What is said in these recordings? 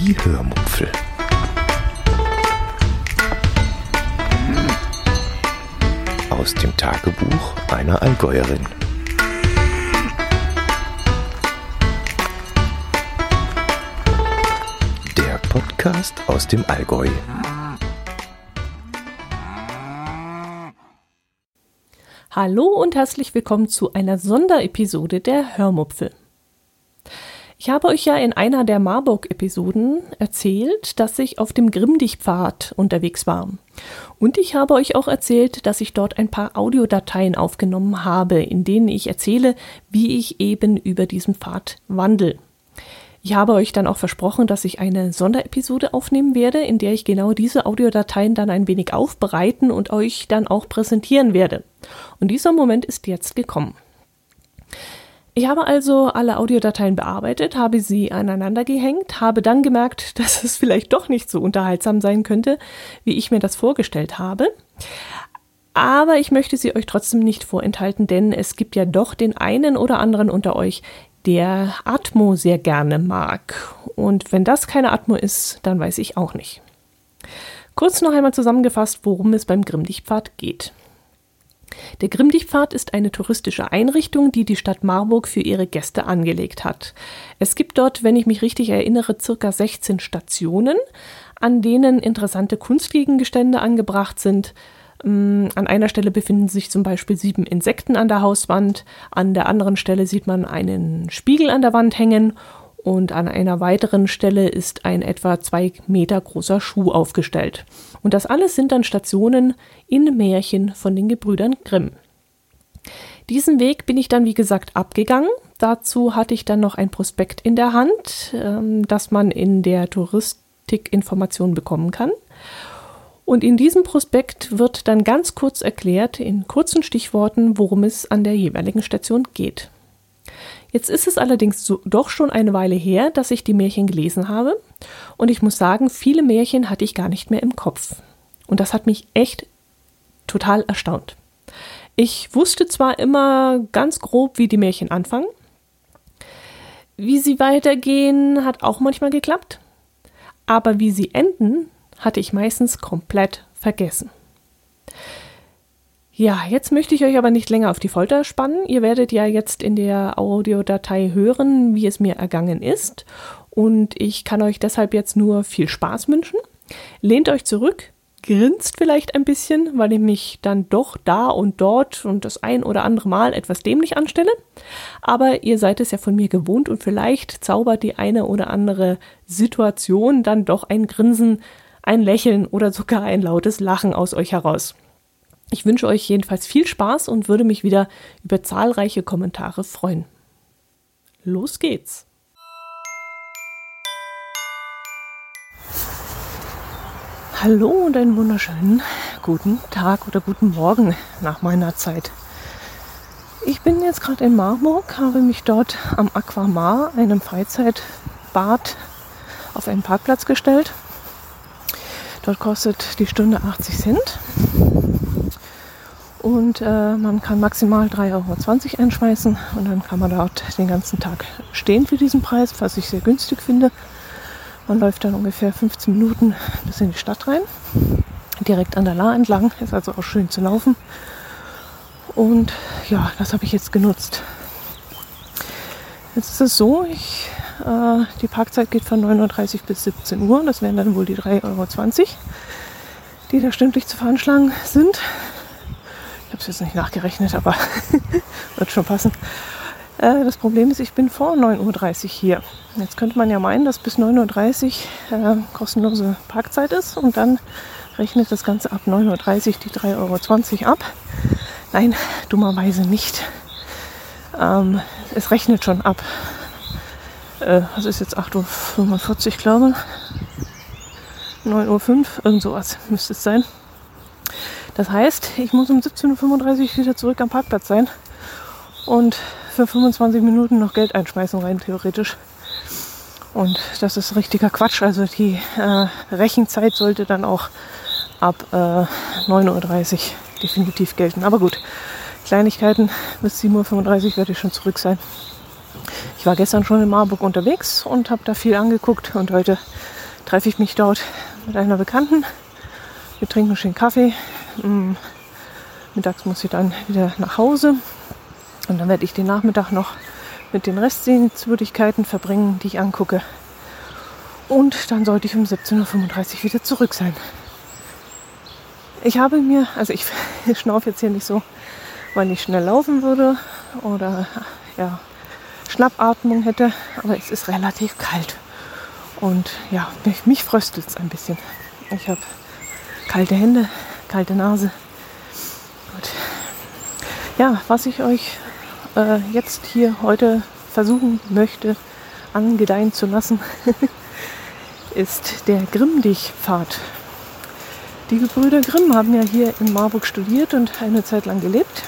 Die Hörmupfel. Aus dem Tagebuch einer Allgäuerin. Der Podcast aus dem Allgäu. Hallo und herzlich willkommen zu einer Sonderepisode der Hörmupfel. Ich habe euch ja in einer der Marburg-Episoden erzählt, dass ich auf dem Grimmdich-Pfad unterwegs war. Und ich habe euch auch erzählt, dass ich dort ein paar Audiodateien aufgenommen habe, in denen ich erzähle, wie ich eben über diesen Pfad wandel. Ich habe euch dann auch versprochen, dass ich eine Sonderepisode aufnehmen werde, in der ich genau diese Audiodateien dann ein wenig aufbereiten und euch dann auch präsentieren werde. Und dieser Moment ist jetzt gekommen. Ich habe also alle Audiodateien bearbeitet, habe sie aneinander gehängt, habe dann gemerkt, dass es vielleicht doch nicht so unterhaltsam sein könnte, wie ich mir das vorgestellt habe. Aber ich möchte sie euch trotzdem nicht vorenthalten, denn es gibt ja doch den einen oder anderen unter euch, der Atmo sehr gerne mag. Und wenn das keine Atmo ist, dann weiß ich auch nicht. Kurz noch einmal zusammengefasst, worum es beim Grimmdichtpfad geht. Der Grimmdichtpfad ist eine touristische Einrichtung, die die Stadt Marburg für ihre Gäste angelegt hat. Es gibt dort, wenn ich mich richtig erinnere, circa 16 Stationen, an denen interessante Kunstgegenstände angebracht sind. Mm, an einer Stelle befinden sich zum Beispiel sieben Insekten an der Hauswand, an der anderen Stelle sieht man einen Spiegel an der Wand hängen und an einer weiteren Stelle ist ein etwa zwei Meter großer Schuh aufgestellt. Und das alles sind dann Stationen in Märchen von den Gebrüdern Grimm. Diesen Weg bin ich dann, wie gesagt, abgegangen. Dazu hatte ich dann noch ein Prospekt in der Hand, ähm, das man in der Touristikinformation bekommen kann. Und in diesem Prospekt wird dann ganz kurz erklärt, in kurzen Stichworten, worum es an der jeweiligen Station geht. Jetzt ist es allerdings so, doch schon eine Weile her, dass ich die Märchen gelesen habe. Und ich muss sagen, viele Märchen hatte ich gar nicht mehr im Kopf. Und das hat mich echt total erstaunt. Ich wusste zwar immer ganz grob, wie die Märchen anfangen. Wie sie weitergehen, hat auch manchmal geklappt. Aber wie sie enden, hatte ich meistens komplett vergessen. Ja, jetzt möchte ich euch aber nicht länger auf die Folter spannen. Ihr werdet ja jetzt in der Audiodatei hören, wie es mir ergangen ist. Und ich kann euch deshalb jetzt nur viel Spaß wünschen. Lehnt euch zurück, grinst vielleicht ein bisschen, weil ich mich dann doch da und dort und das ein oder andere Mal etwas dämlich anstelle. Aber ihr seid es ja von mir gewohnt und vielleicht zaubert die eine oder andere Situation dann doch ein Grinsen, ein Lächeln oder sogar ein lautes Lachen aus euch heraus. Ich wünsche euch jedenfalls viel Spaß und würde mich wieder über zahlreiche Kommentare freuen. Los geht's! Hallo und einen wunderschönen guten Tag oder guten Morgen nach meiner Zeit. Ich bin jetzt gerade in Marburg, habe mich dort am Aquamar, einem Freizeitbad, auf einen Parkplatz gestellt. Dort kostet die Stunde 80 Cent und äh, man kann maximal 3,20 Euro einschmeißen und dann kann man dort den ganzen Tag stehen für diesen Preis, was ich sehr günstig finde. Man läuft dann ungefähr 15 Minuten bis in die Stadt rein, direkt an der Lahr entlang, ist also auch schön zu laufen. Und ja, das habe ich jetzt genutzt. Jetzt ist es so, ich, äh, die Parkzeit geht von 9.30 Uhr bis 17 Uhr. Das wären dann wohl die 3,20 Euro, die da stündlich zu veranschlagen sind. Habe es jetzt nicht nachgerechnet, aber wird schon passen. Äh, das Problem ist, ich bin vor 9.30 Uhr hier. Jetzt könnte man ja meinen, dass bis 9.30 Uhr äh, kostenlose Parkzeit ist und dann rechnet das Ganze ab 9.30 Uhr die 3,20 Euro ab. Nein, dummerweise nicht. Ähm, es rechnet schon ab. Äh, was ist jetzt 8.45 Uhr, glaube ich. 9.05 Uhr, irgend sowas müsste es sein. Das heißt, ich muss um 17.35 Uhr wieder zurück am Parkplatz sein und für 25 Minuten noch Geld einschmeißen rein theoretisch. Und das ist richtiger Quatsch. Also die äh, Rechenzeit sollte dann auch ab äh, 9.30 Uhr definitiv gelten. Aber gut, Kleinigkeiten bis 7.35 Uhr werde ich schon zurück sein. Ich war gestern schon in Marburg unterwegs und habe da viel angeguckt und heute treffe ich mich dort mit einer Bekannten. Wir trinken schön Kaffee. Mm, mittags muss ich dann wieder nach Hause und dann werde ich den Nachmittag noch mit den Restsehenswürdigkeiten verbringen, die ich angucke. Und dann sollte ich um 17.35 Uhr wieder zurück sein. Ich habe mir, also ich, ich schnaufe jetzt hier nicht so, weil ich schnell laufen würde oder ja, Schnappatmung hätte, aber es ist relativ kalt. Und ja, mich, mich fröstelt es ein bisschen. Ich habe kalte Hände, kalte Nase. Gut. Ja, was ich euch äh, jetzt hier heute versuchen möchte, angedeihen zu lassen, ist der Grimm-Dich-Pfad. Die Gebrüder Grimm haben ja hier in Marburg studiert und eine Zeit lang gelebt.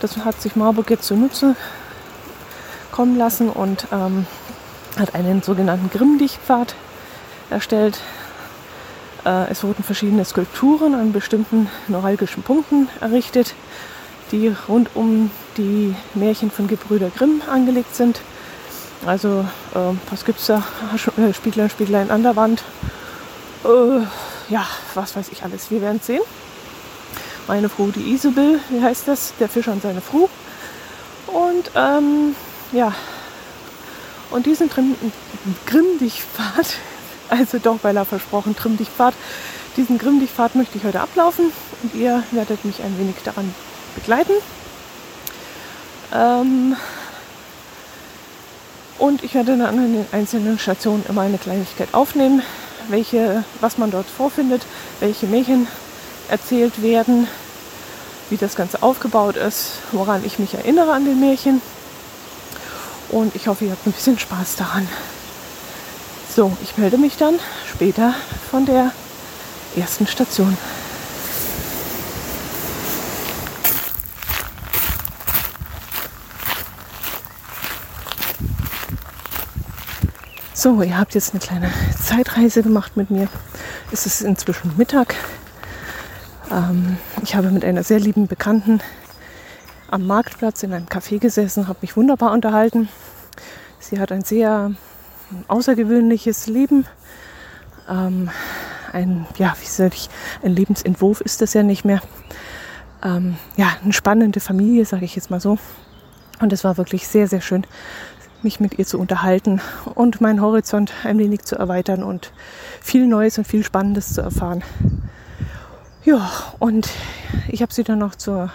Das hat sich Marburg jetzt zunutze kommen lassen und ähm, hat einen sogenannten Grimm-Dich-Pfad erstellt. Äh, es wurden verschiedene Skulpturen an bestimmten neuralgischen Punkten errichtet, die rund um die Märchen von Gebrüder Grimm angelegt sind. Also, äh, was gibt es da? Spieglein, Spieglein an der Wand. Äh, ja, was weiß ich alles. Wir werden sehen. Meine Frau, die Isabel, wie heißt das? Der Fischer und seine Frau. Und ähm, ja, und diesen Grimm-Dich-Pfad, also doch, weil er versprochen, Trimm-Dich-Pfad, diesen Grimm-Dich-Pfad möchte ich heute ablaufen und ihr werdet mich ein wenig daran begleiten. Ähm, und ich werde dann an den einzelnen Stationen immer eine Kleinigkeit aufnehmen, welche, was man dort vorfindet, welche Märchen erzählt werden, wie das Ganze aufgebaut ist, woran ich mich erinnere an den Märchen. Und ich hoffe, ihr habt ein bisschen Spaß daran. So, ich melde mich dann später von der ersten Station. So, ihr habt jetzt eine kleine Zeitreise gemacht mit mir. Es ist inzwischen Mittag. Ähm, ich habe mit einer sehr lieben Bekannten am Marktplatz in einem Café gesessen, habe mich wunderbar unterhalten. Sie hat ein sehr außergewöhnliches Leben. Ähm, ein, ja, wie soll ich, ein Lebensentwurf ist das ja nicht mehr. Ähm, ja, eine spannende Familie, sage ich jetzt mal so. Und es war wirklich sehr, sehr schön, mich mit ihr zu unterhalten und meinen Horizont ein wenig zu erweitern und viel Neues und viel Spannendes zu erfahren. Ja, und ich habe sie dann noch zu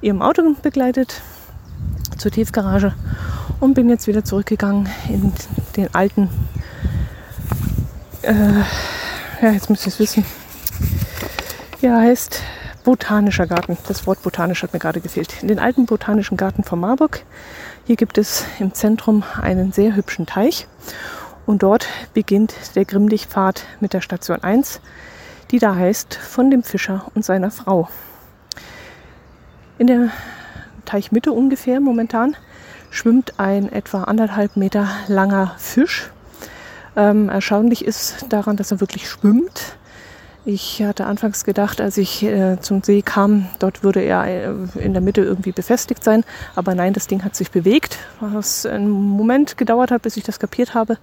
ihrem Auto begleitet, zur Tiefgarage und bin jetzt wieder zurückgegangen in den alten, äh, ja, jetzt müsst ihr es wissen, ja, heißt Botanischer Garten. Das Wort botanisch hat mir gerade gefehlt. In den alten Botanischen Garten von Marburg hier gibt es im Zentrum einen sehr hübschen Teich und dort beginnt der Grimmdich-Pfad mit der Station 1, die da heißt von dem Fischer und seiner Frau. In der Teichmitte ungefähr momentan schwimmt ein etwa anderthalb Meter langer Fisch. Ähm, erstaunlich ist daran, dass er wirklich schwimmt. Ich hatte anfangs gedacht, als ich äh, zum See kam, dort würde er äh, in der Mitte irgendwie befestigt sein. Aber nein, das Ding hat sich bewegt, was einen Moment gedauert hat, bis ich das kapiert habe.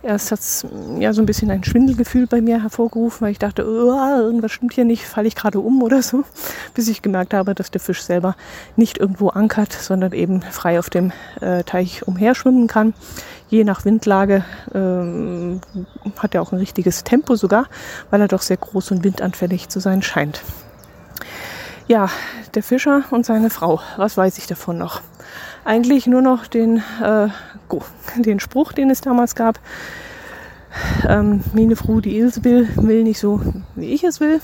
Erst hat es ja so ein bisschen ein Schwindelgefühl bei mir hervorgerufen, weil ich dachte, oh, irgendwas stimmt hier nicht, falle ich gerade um oder so. Bis ich gemerkt habe, dass der Fisch selber nicht irgendwo ankert, sondern eben frei auf dem äh, Teich umherschwimmen kann. Je nach Windlage ähm, hat er auch ein richtiges Tempo sogar, weil er doch sehr groß und windanfällig zu sein scheint. Ja, der Fischer und seine Frau, was weiß ich davon noch? Eigentlich nur noch den, äh, den Spruch, den es damals gab. Ähm, meine Frau, die Ilse will, will nicht so, wie ich es will.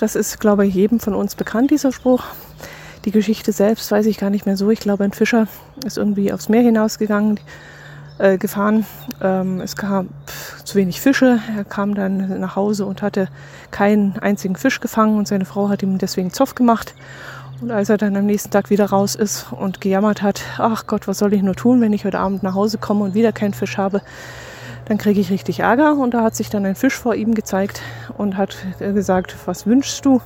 Das ist, glaube ich, jedem von uns bekannt, dieser Spruch. Die Geschichte selbst weiß ich gar nicht mehr so. Ich glaube, ein Fischer ist irgendwie aufs Meer hinausgegangen, äh, gefahren. Ähm, es gab zu wenig Fische. Er kam dann nach Hause und hatte keinen einzigen Fisch gefangen und seine Frau hat ihm deswegen Zoff gemacht. Und als er dann am nächsten Tag wieder raus ist und gejammert hat, ach Gott, was soll ich nur tun, wenn ich heute Abend nach Hause komme und wieder keinen Fisch habe, dann kriege ich richtig Ärger. Und da hat sich dann ein Fisch vor ihm gezeigt und hat gesagt, was wünschst du?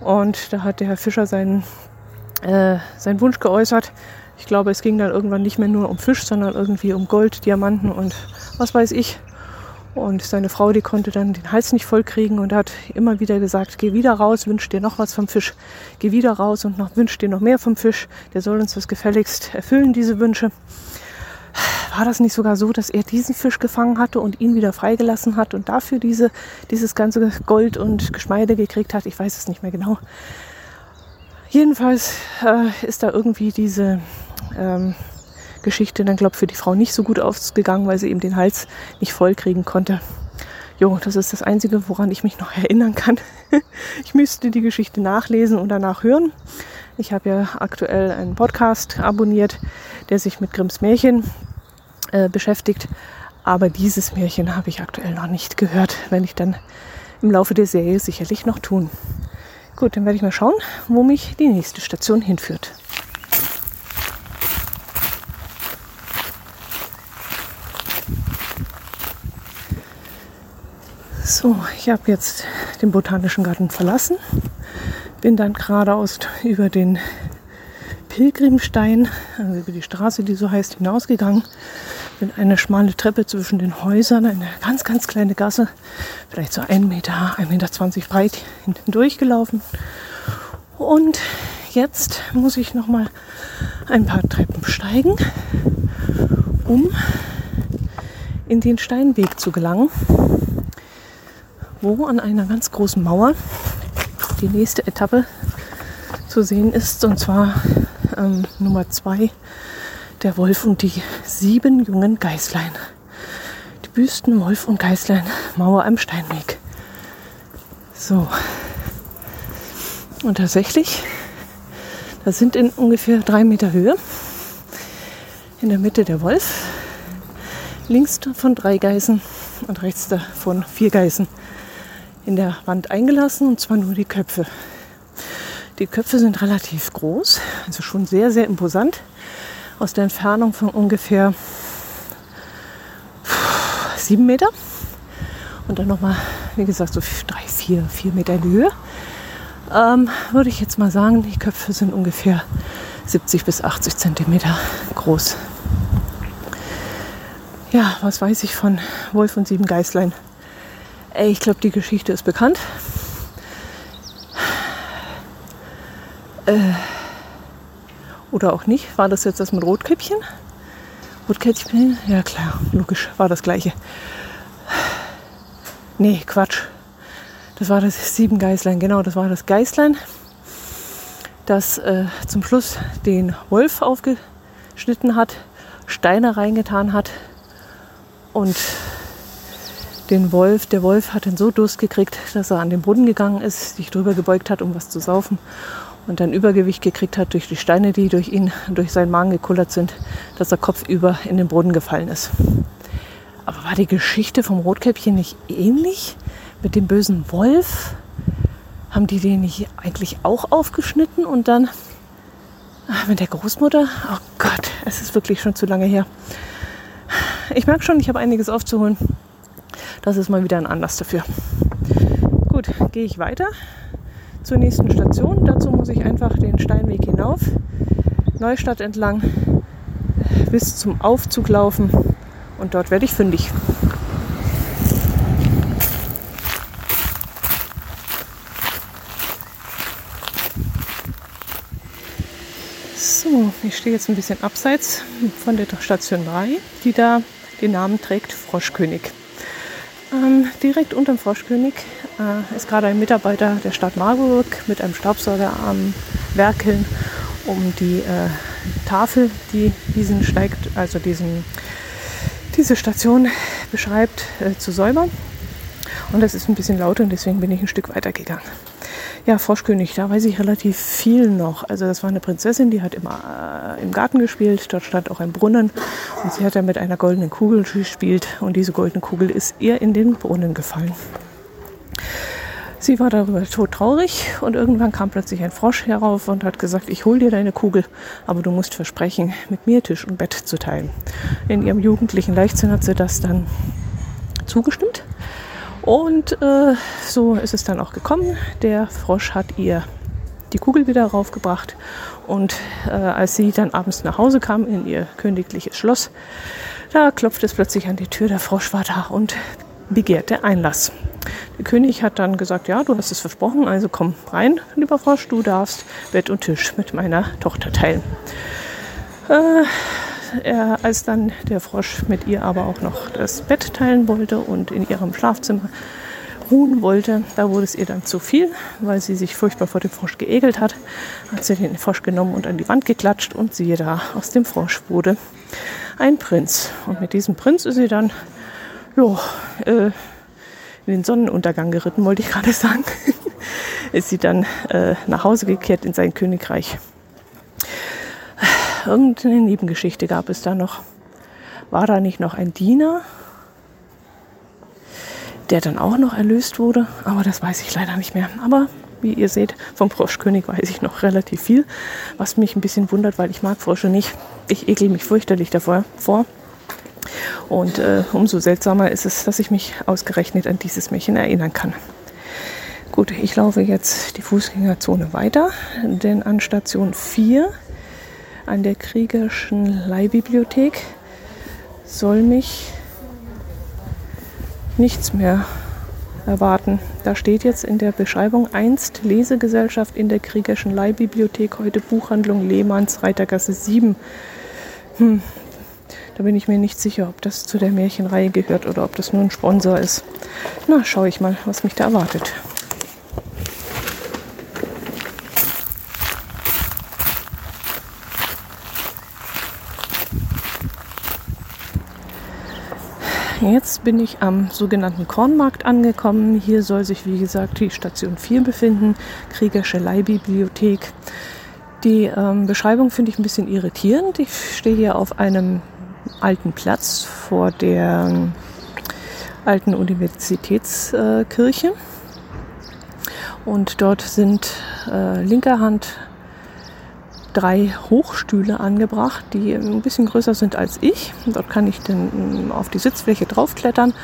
Und da hat der Herr Fischer seinen, äh, seinen Wunsch geäußert, Ich glaube, es ging dann irgendwann nicht mehr nur um Fisch, sondern irgendwie um Gold, Diamanten und was weiß ich. Und seine Frau, die konnte dann den Hals nicht voll kriegen und hat immer wieder gesagt, geh wieder raus, wünsch dir noch was vom Fisch. Geh wieder raus und noch, wünsch dir noch mehr vom Fisch. Der soll uns das gefälligst erfüllen, diese Wünsche. War das nicht sogar so, dass er diesen Fisch gefangen hatte und ihn wieder freigelassen hat und dafür diese, dieses ganze Gold und Geschmeide gekriegt hat? Ich weiß es nicht mehr genau. Jedenfalls äh, ist da irgendwie diese ähm, Geschichte dann, glaube ich, für die Frau nicht so gut ausgegangen, weil sie eben den Hals nicht voll kriegen konnte. Jo, das ist das Einzige, woran ich mich noch erinnern kann. ich müsste die Geschichte nachlesen und danach hören. Ich habe ja aktuell einen Podcast abonniert, der sich mit Grimms Märchen äh, beschäftigt. Aber dieses Märchen habe ich aktuell noch nicht gehört, wenn ich dann im Laufe der Serie sicherlich noch tun. Gut, dann werde ich mal schauen, wo mich die nächste Station hinführt. So, ich habe jetzt den Botanischen Garten verlassen, bin dann geradeaus über den Pilgrimstein, also über die Straße, die so heißt, hinausgegangen. Bin eine schmale Treppe zwischen den Häusern, eine ganz, ganz kleine Gasse, vielleicht so ein Meter, 1,20 Meter breit hinten durchgelaufen. Und jetzt muss ich noch mal ein paar Treppen steigen, um in den Steinweg zu gelangen wo an einer ganz großen Mauer die nächste Etappe zu sehen ist. Und zwar ähm, Nummer zwei, der Wolf und die sieben jungen Geißlein. Die Büsten Wolf und Geißlein, Mauer am Steinweg. So. Und tatsächlich, das sind in ungefähr drei Meter Höhe. In der Mitte der Wolf, links davon drei Geißen und rechts davon vier Geißen in der Wand eingelassen und zwar nur die Köpfe. Die Köpfe sind relativ groß, also schon sehr, sehr imposant. Aus der Entfernung von ungefähr sieben Meter und dann nochmal, wie gesagt, so drei, vier, vier Meter in die Höhe. Ähm, würde ich jetzt mal sagen, die Köpfe sind ungefähr 70 bis 80 Zentimeter groß. Ja, was weiß ich von Wolf und sieben Geißlein? Ich glaube, die Geschichte ist bekannt. Äh, oder auch nicht. War das jetzt das mit Rotkäppchen? Rotkäppchen? Ja klar, logisch, war das gleiche. Nee, Quatsch. Das war das sieben Geißlein, genau, das war das Geißlein, das äh, zum Schluss den Wolf aufgeschnitten hat, Steine reingetan hat und den Wolf. Der Wolf hat ihn so Durst gekriegt, dass er an den Brunnen gegangen ist, sich drüber gebeugt hat, um was zu saufen und dann Übergewicht gekriegt hat durch die Steine, die durch ihn, durch seinen Magen gekullert sind, dass er kopfüber in den Brunnen gefallen ist. Aber war die Geschichte vom Rotkäppchen nicht ähnlich mit dem bösen Wolf? Haben die den nicht eigentlich auch aufgeschnitten und dann mit der Großmutter? Oh Gott, es ist wirklich schon zu lange her. Ich merke schon, ich habe einiges aufzuholen. Das ist mal wieder ein Anlass dafür. Gut, gehe ich weiter zur nächsten Station. Dazu muss ich einfach den Steinweg hinauf, Neustadt entlang, bis zum Aufzug laufen und dort werde ich fündig. So, ich stehe jetzt ein bisschen abseits von der Station 3, die da den Namen trägt Froschkönig. Ähm, direkt unterm Froschkönig äh, ist gerade ein Mitarbeiter der Stadt Marburg mit einem Staubsauger am Werkeln, um die äh, Tafel, die diesen steigt, also diesen, diese Station beschreibt, äh, zu säubern. Und das ist ein bisschen laut und deswegen bin ich ein Stück weiter gegangen. Ja, Froschkönig, da weiß ich relativ viel noch. Also das war eine Prinzessin, die hat immer äh, im Garten gespielt. Dort stand auch ein Brunnen und sie hat dann mit einer goldenen Kugel gespielt und diese goldene Kugel ist ihr in den Brunnen gefallen. Sie war darüber todtraurig und irgendwann kam plötzlich ein Frosch herauf und hat gesagt, ich hol dir deine Kugel, aber du musst versprechen, mit mir Tisch und Bett zu teilen. In ihrem jugendlichen Leichtsinn hat sie das dann zugestimmt und äh, so ist es dann auch gekommen. Der Frosch hat ihr die Kugel wieder raufgebracht. Und äh, als sie dann abends nach Hause kam in ihr königliches Schloss, da klopfte es plötzlich an die Tür. Der Frosch war da und begehrte Einlass. Der König hat dann gesagt, ja, du hast es versprochen, also komm rein, lieber Frosch, du darfst Bett und Tisch mit meiner Tochter teilen. Äh, er, als dann der Frosch mit ihr aber auch noch das Bett teilen wollte und in ihrem Schlafzimmer ruhen wollte, da wurde es ihr dann zu viel, weil sie sich furchtbar vor dem Frosch geekelt hat. Hat sie den Frosch genommen und an die Wand geklatscht und siehe da, aus dem Frosch wurde ein Prinz. Und mit diesem Prinz ist sie dann jo, äh, in den Sonnenuntergang geritten, wollte ich gerade sagen. ist sie dann äh, nach Hause gekehrt in sein Königreich. Irgendeine Nebengeschichte gab es da noch. War da nicht noch ein Diener, der dann auch noch erlöst wurde? Aber das weiß ich leider nicht mehr. Aber wie ihr seht, vom Froschkönig weiß ich noch relativ viel, was mich ein bisschen wundert, weil ich mag Frösche nicht. Ich ekel mich fürchterlich davor vor. Und äh, umso seltsamer ist es, dass ich mich ausgerechnet an dieses Märchen erinnern kann. Gut, ich laufe jetzt die Fußgängerzone weiter, denn an Station 4 an der Kriegerschen Leihbibliothek soll mich nichts mehr erwarten. Da steht jetzt in der Beschreibung einst Lesegesellschaft in der Kriegerschen Leihbibliothek, heute Buchhandlung Lehmanns, Reitergasse 7. Hm, da bin ich mir nicht sicher, ob das zu der Märchenreihe gehört oder ob das nur ein Sponsor ist. Na, schaue ich mal, was mich da erwartet. Jetzt bin ich am sogenannten Kornmarkt angekommen. Hier soll sich, wie gesagt, die Station 4 befinden, Kriegersche Leihbibliothek. Die ähm, Beschreibung finde ich ein bisschen irritierend. Ich stehe hier auf einem alten Platz vor der ähm, alten Universitätskirche. Und dort sind äh, linker Hand drei Hochstühle angebracht, die ein bisschen größer sind als ich. Dort kann ich dann mm, auf die Sitzfläche draufklettern,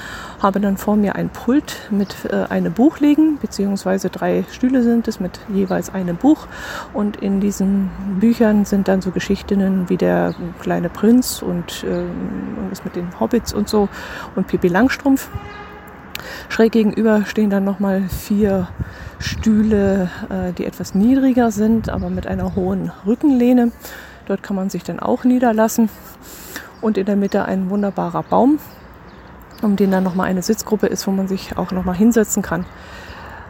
habe dann vor mir ein Pult mit äh, einem Buch liegen, beziehungsweise drei Stühle sind es mit jeweils einem Buch. Und in diesen Büchern sind dann so Geschichten wie der kleine Prinz und äh, was mit den Hobbits und so und Pippi Langstrumpf. Schräg gegenüber stehen dann nochmal vier Stühle, äh, die etwas niedriger sind, aber mit einer hohen Rückenlehne. Dort kann man sich dann auch niederlassen. Und in der Mitte ein wunderbarer Baum, um den dann nochmal eine Sitzgruppe ist, wo man sich auch nochmal hinsetzen kann.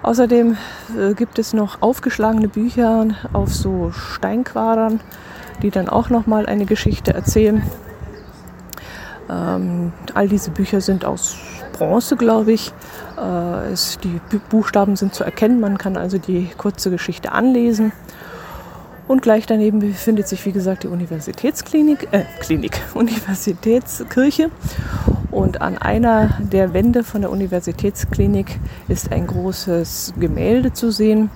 Außerdem äh, gibt es noch aufgeschlagene Bücher auf so Steinquadern, die dann auch nochmal eine Geschichte erzählen. Ähm, all diese Bücher sind aus Bronze, glaube ich. Äh, es, die Buchstaben sind zu erkennen, man kann also die kurze Geschichte anlesen. Und gleich daneben befindet sich, wie gesagt, die Universitätsklinik, äh, Klinik, Universitätskirche. Und an einer der Wände von der Universitätsklinik ist ein großes Gemälde zu sehen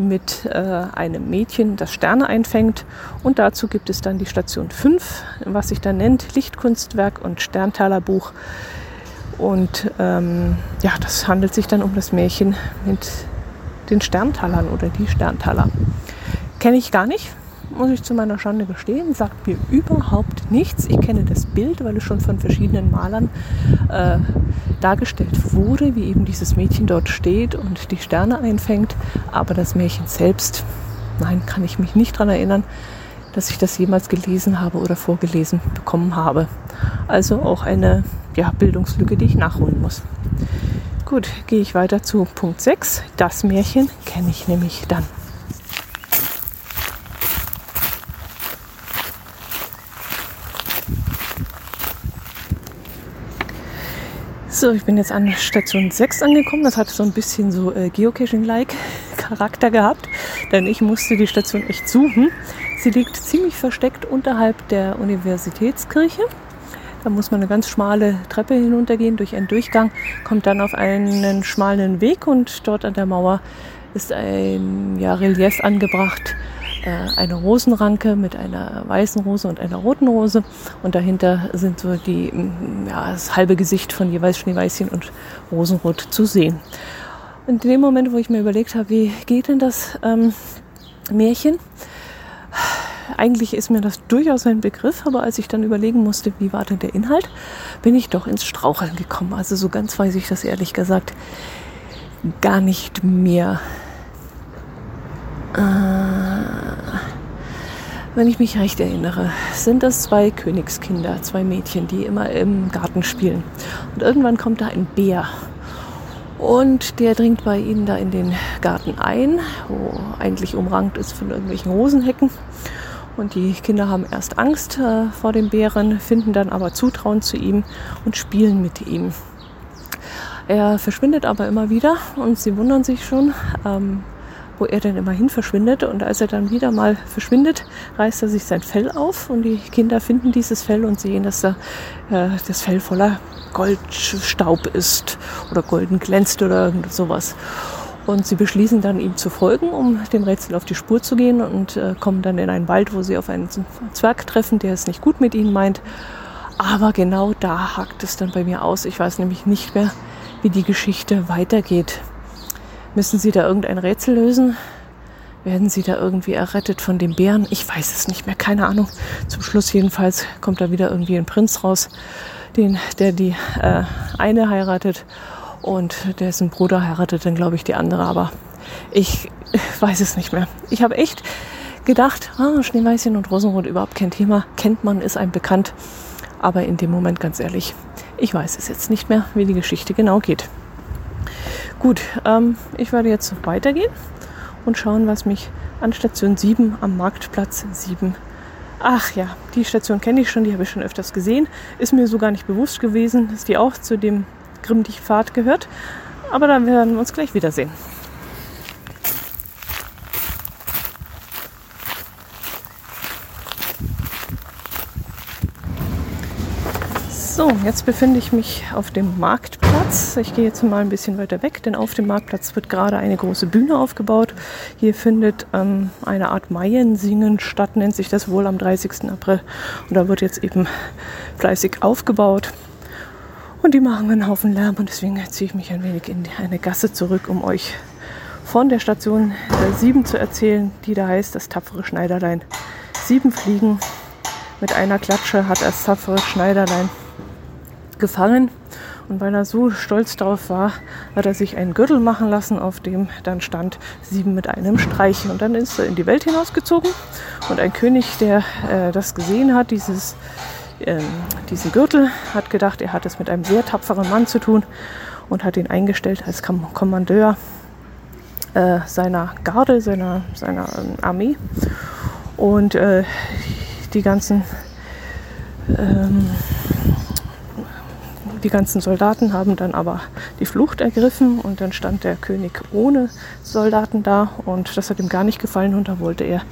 mit äh, einem Mädchen, das Sterne einfängt. Und dazu gibt es dann die Station 5, was sich dann nennt Lichtkunstwerk und Sterntalerbuch. Und ähm, ja, das handelt sich dann um das Märchen mit den Sterntalern oder die Sterntaler. Kenne ich gar nicht, muss ich zu meiner Schande gestehen, sagt mir überhaupt nichts. Ich kenne das Bild, weil es schon von verschiedenen Malern äh, dargestellt wurde, wie eben dieses Mädchen dort steht und die Sterne einfängt. Aber das Märchen selbst, nein, kann ich mich nicht daran erinnern, dass ich das jemals gelesen habe oder vorgelesen bekommen habe. Also auch eine ja, Bildungslücke, die ich nachholen muss. Gut, gehe ich weiter zu Punkt 6. Das Märchen kenne ich nämlich dann. So, ich bin jetzt an Station 6 angekommen. Das hat so ein bisschen so äh, Geocaching-like Charakter gehabt, denn ich musste die Station echt suchen. Sie liegt ziemlich versteckt unterhalb der Universitätskirche. Da muss man eine ganz schmale Treppe hinuntergehen durch einen Durchgang, kommt dann auf einen schmalen Weg und dort an der Mauer ist ein ja, Relief angebracht. Äh, eine Rosenranke mit einer weißen Rose und einer roten Rose. Und dahinter sind so die, ja, das halbe Gesicht von jeweils Schneeweißchen und Rosenrot zu sehen. Und in dem Moment, wo ich mir überlegt habe, wie geht denn das, ähm, Märchen. Eigentlich ist mir das durchaus ein Begriff, aber als ich dann überlegen musste, wie war denn der Inhalt, bin ich doch ins Straucheln gekommen. Also so ganz weiß ich das ehrlich gesagt gar nicht mehr. Äh, wenn ich mich recht erinnere, sind das zwei Königskinder, zwei Mädchen, die immer im Garten spielen. Und irgendwann kommt da ein Bär. Und der dringt bei ihnen da in den Garten ein, wo eigentlich umrankt ist von irgendwelchen Rosenhecken. Und die Kinder haben erst Angst äh, vor dem Bären, finden dann aber Zutrauen zu ihm und spielen mit ihm. Er verschwindet aber immer wieder und sie wundern sich schon, ähm, wo er denn immerhin verschwindet. Und als er dann wieder mal verschwindet, reißt er sich sein Fell auf und die Kinder finden dieses Fell und sehen, dass da äh, das Fell voller Goldstaub ist oder golden glänzt oder irgend sowas. Und sie beschließen dann, ihm zu folgen, um dem Rätsel auf die Spur zu gehen und äh, kommen dann in einen Wald, wo sie auf einen Zwerg treffen, der es nicht gut mit ihnen meint. Aber genau da hakt es dann bei mir aus. Ich weiß nämlich nicht mehr, wie die Geschichte weitergeht. Müssen Sie da irgendein Rätsel lösen? Werden Sie da irgendwie errettet von dem Bären? Ich weiß es nicht mehr, keine Ahnung. Zum Schluss jedenfalls kommt da wieder irgendwie ein Prinz raus, den, der die äh, eine heiratet und dessen Bruder heiratet dann, glaube ich, die andere. Aber ich weiß es nicht mehr. Ich habe echt gedacht, ah, Schneeweißchen und Rosenrot überhaupt kein Thema. Kennt man, ist einem bekannt. Aber in dem Moment, ganz ehrlich, ich weiß es jetzt nicht mehr, wie die Geschichte genau geht. Gut, ähm, ich werde jetzt weitergehen und schauen, was mich an Station 7 am Marktplatz 7. Ach ja, die Station kenne ich schon, die habe ich schon öfters gesehen. Ist mir so gar nicht bewusst gewesen, dass die auch zu dem Grimmdich-Pfad gehört. Aber dann werden wir uns gleich wiedersehen. So, jetzt befinde ich mich auf dem Marktplatz. Ich gehe jetzt mal ein bisschen weiter weg, denn auf dem Marktplatz wird gerade eine große Bühne aufgebaut. Hier findet ähm, eine Art Maiensingen statt, nennt sich das wohl am 30. April. Und da wird jetzt eben fleißig aufgebaut. Und die machen einen Haufen Lärm und deswegen ziehe ich mich ein wenig in eine Gasse zurück, um euch von der Station 7 zu erzählen, die da heißt das tapfere Schneiderlein. Sieben Fliegen mit einer Klatsche hat das tapfere Schneiderlein gefangen. Und weil er so stolz darauf war, hat er sich einen Gürtel machen lassen, auf dem dann stand sieben mit einem Streich. Und dann ist er in die Welt hinausgezogen. Und ein König, der äh, das gesehen hat, dieses, äh, diesen Gürtel, hat gedacht, er hat es mit einem sehr tapferen Mann zu tun und hat ihn eingestellt als Kommandeur äh, seiner Garde, seiner, seiner ähm, Armee. Und äh, die ganzen ähm, die ganzen Soldaten haben dann aber die Flucht ergriffen und dann stand der König ohne Soldaten da und das hat ihm gar nicht gefallen und da wollte er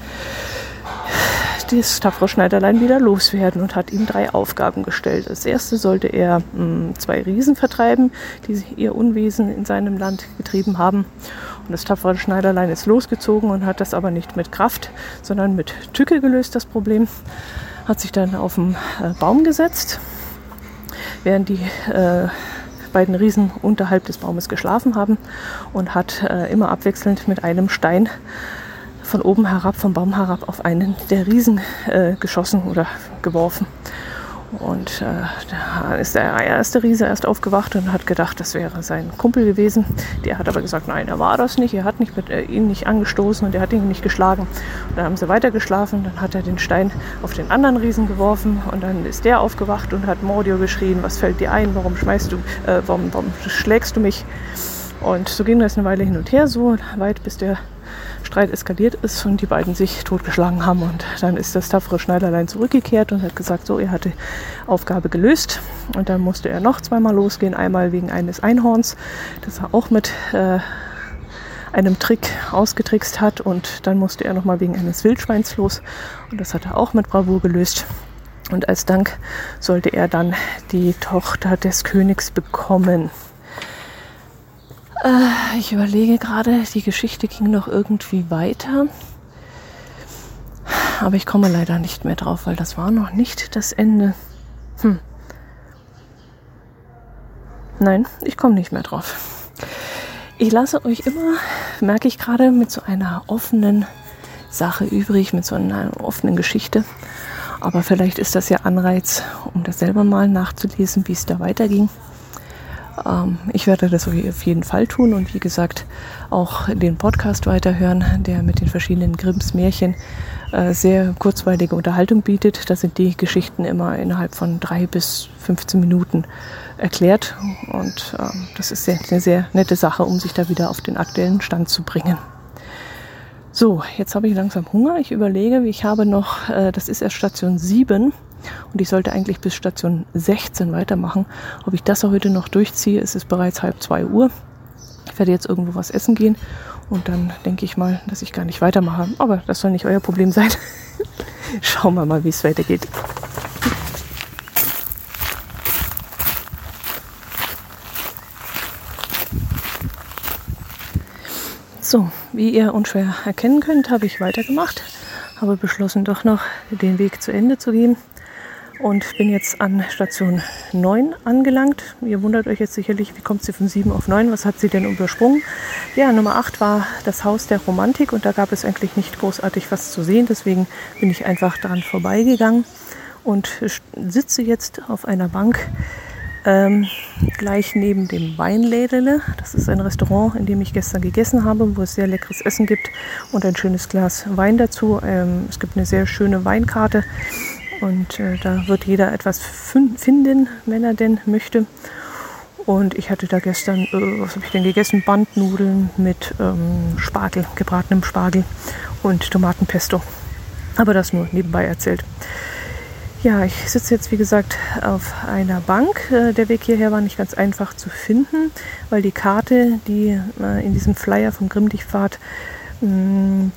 das tapfere Schneiderlein wieder loswerden und hat ihm drei Aufgaben gestellt. Als erste sollte er mh, hm, zwei Riesen vertreiben, die ihr Unwesen in seinem Land getrieben haben. Und das tapfere Schneiderlein ist losgezogen und hat das aber nicht mit Kraft, sondern mit Tücke gelöst, das Problem. Hat sich dann auf den äh, Baum gesetzt während die äh, beiden Riesen unterhalb des Baumes geschlafen haben und hat äh, immer abwechselnd mit einem Stein von oben herab, vom Baum herab auf einen der Riesen äh, geschossen oder geworfen. Und äh, da ist der erste Riese erst aufgewacht und hat gedacht, das wäre sein Kumpel gewesen. Der hat aber gesagt, nein, er war das nicht. Er hat nicht mit, äh, ihn nicht angestoßen und er hat ihn nicht geschlagen. Und dann haben sie weiter geschlafen. Dann hat er den Stein auf den anderen Riesen geworfen und dann ist der aufgewacht und hat Mordio geschrien, was fällt dir ein? Warum schmeißt du, äh, warum, warum schlägst du mich? Und so ging das eine Weile hin und her, so weit, bis der Streit eskaliert ist und die beiden sich totgeschlagen haben. Und dann ist das tapfere Schneiderlein zurückgekehrt und hat gesagt, so, er hatte Aufgabe gelöst. Und dann musste er noch zweimal losgehen. Einmal wegen eines Einhorns, das er auch mit äh, einem Trick ausgetrickst hat. Und dann musste er nochmal wegen eines Wildschweins los. Und das hat er auch mit Bravour gelöst. Und als Dank sollte er dann die Tochter des Königs bekommen. Äh, ich überlege gerade, die Geschichte ging noch irgendwie weiter. Aber ich komme leider nicht mehr drauf, weil das war noch nicht das Ende. Hm. Nein, ich komme nicht mehr drauf. Ich lasse euch immer, merke ich gerade, mit so einer offenen Sache übrig mit so einer offenen Geschichte. Aber vielleicht ist das ja Anreiz, um das selber mal nachzulesen, wie es da weiterging. Ähm, ich werde das auf jeden Fall tun und wie gesagt auch den Podcast weiterhören, der mit den verschiedenen Grimms Märchen äh, sehr kurzweilige Unterhaltung bietet. Da sind die Geschichten immer innerhalb von drei bis 15 Minuten erklärt und ähm, das ist sehr, eine sehr nette Sache, um sich da wieder auf den aktuellen Stand zu bringen. So, jetzt habe ich langsam Hunger. Ich überlege, ich habe noch, äh, das ist erst Station 7 und ich sollte eigentlich bis Station 16 weitermachen. Ob ich das heute noch durchziehe, es ist bereits halb zwei Uhr. Ich werde jetzt irgendwo was essen gehen und dann denke ich mal, dass ich gar nicht weitermache. Aber das soll nicht euer Problem sein. Schauen wir mal, wie es weitergeht. So, wie ihr unschwer erkennen könnt, habe ich weitergemacht, habe beschlossen, doch noch den Weg zu Ende zu gehen und bin jetzt an Station 9 angelangt. Ihr wundert euch jetzt sicherlich, wie kommt sie von 7 auf 9? Was hat sie denn übersprungen? Ja, Nummer 8 war das Haus der Romantik und da gab es eigentlich nicht großartig was zu sehen. Deswegen bin ich einfach daran vorbeigegangen und sitze jetzt auf einer Bank ähm, gleich neben dem Weinlädele. Das ist ein Restaurant, in dem ich gestern gegessen habe, wo es sehr leckeres Essen gibt und ein schönes Glas Wein dazu. Ähm, es gibt eine sehr schöne Weinkarte und äh, da wird jeder etwas finden, wenn er denn möchte. Und ich hatte da gestern, äh, was habe ich denn gegessen? Bandnudeln mit ähm, Spargel, gebratenem Spargel und Tomatenpesto. Aber das nur nebenbei erzählt. Ja, ich sitze jetzt wie gesagt auf einer Bank. Äh, der Weg hierher war nicht ganz einfach zu finden, weil die Karte, die äh, in diesem Flyer vom Grimmdichtpfad mm,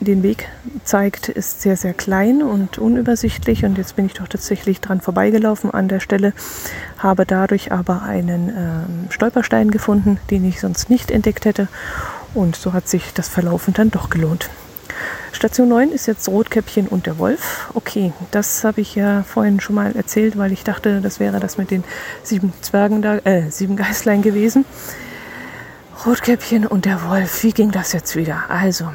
den Weg zeigt, ist sehr, sehr klein und unübersichtlich. Und jetzt bin ich doch tatsächlich dran vorbeigelaufen an der Stelle, habe dadurch aber einen äh, Stolperstein gefunden, den ich sonst nicht entdeckt hätte. Und so hat sich das Verlaufen dann doch gelohnt. Station 9 ist jetzt Rotkäppchen und der Wolf. Okay, das habe ich ja vorhin schon mal erzählt, weil ich dachte, das wäre das mit den sieben Zwergen da, äh, sieben Geißlein gewesen. Rotkäppchen und der Wolf, wie ging das jetzt wieder? Also,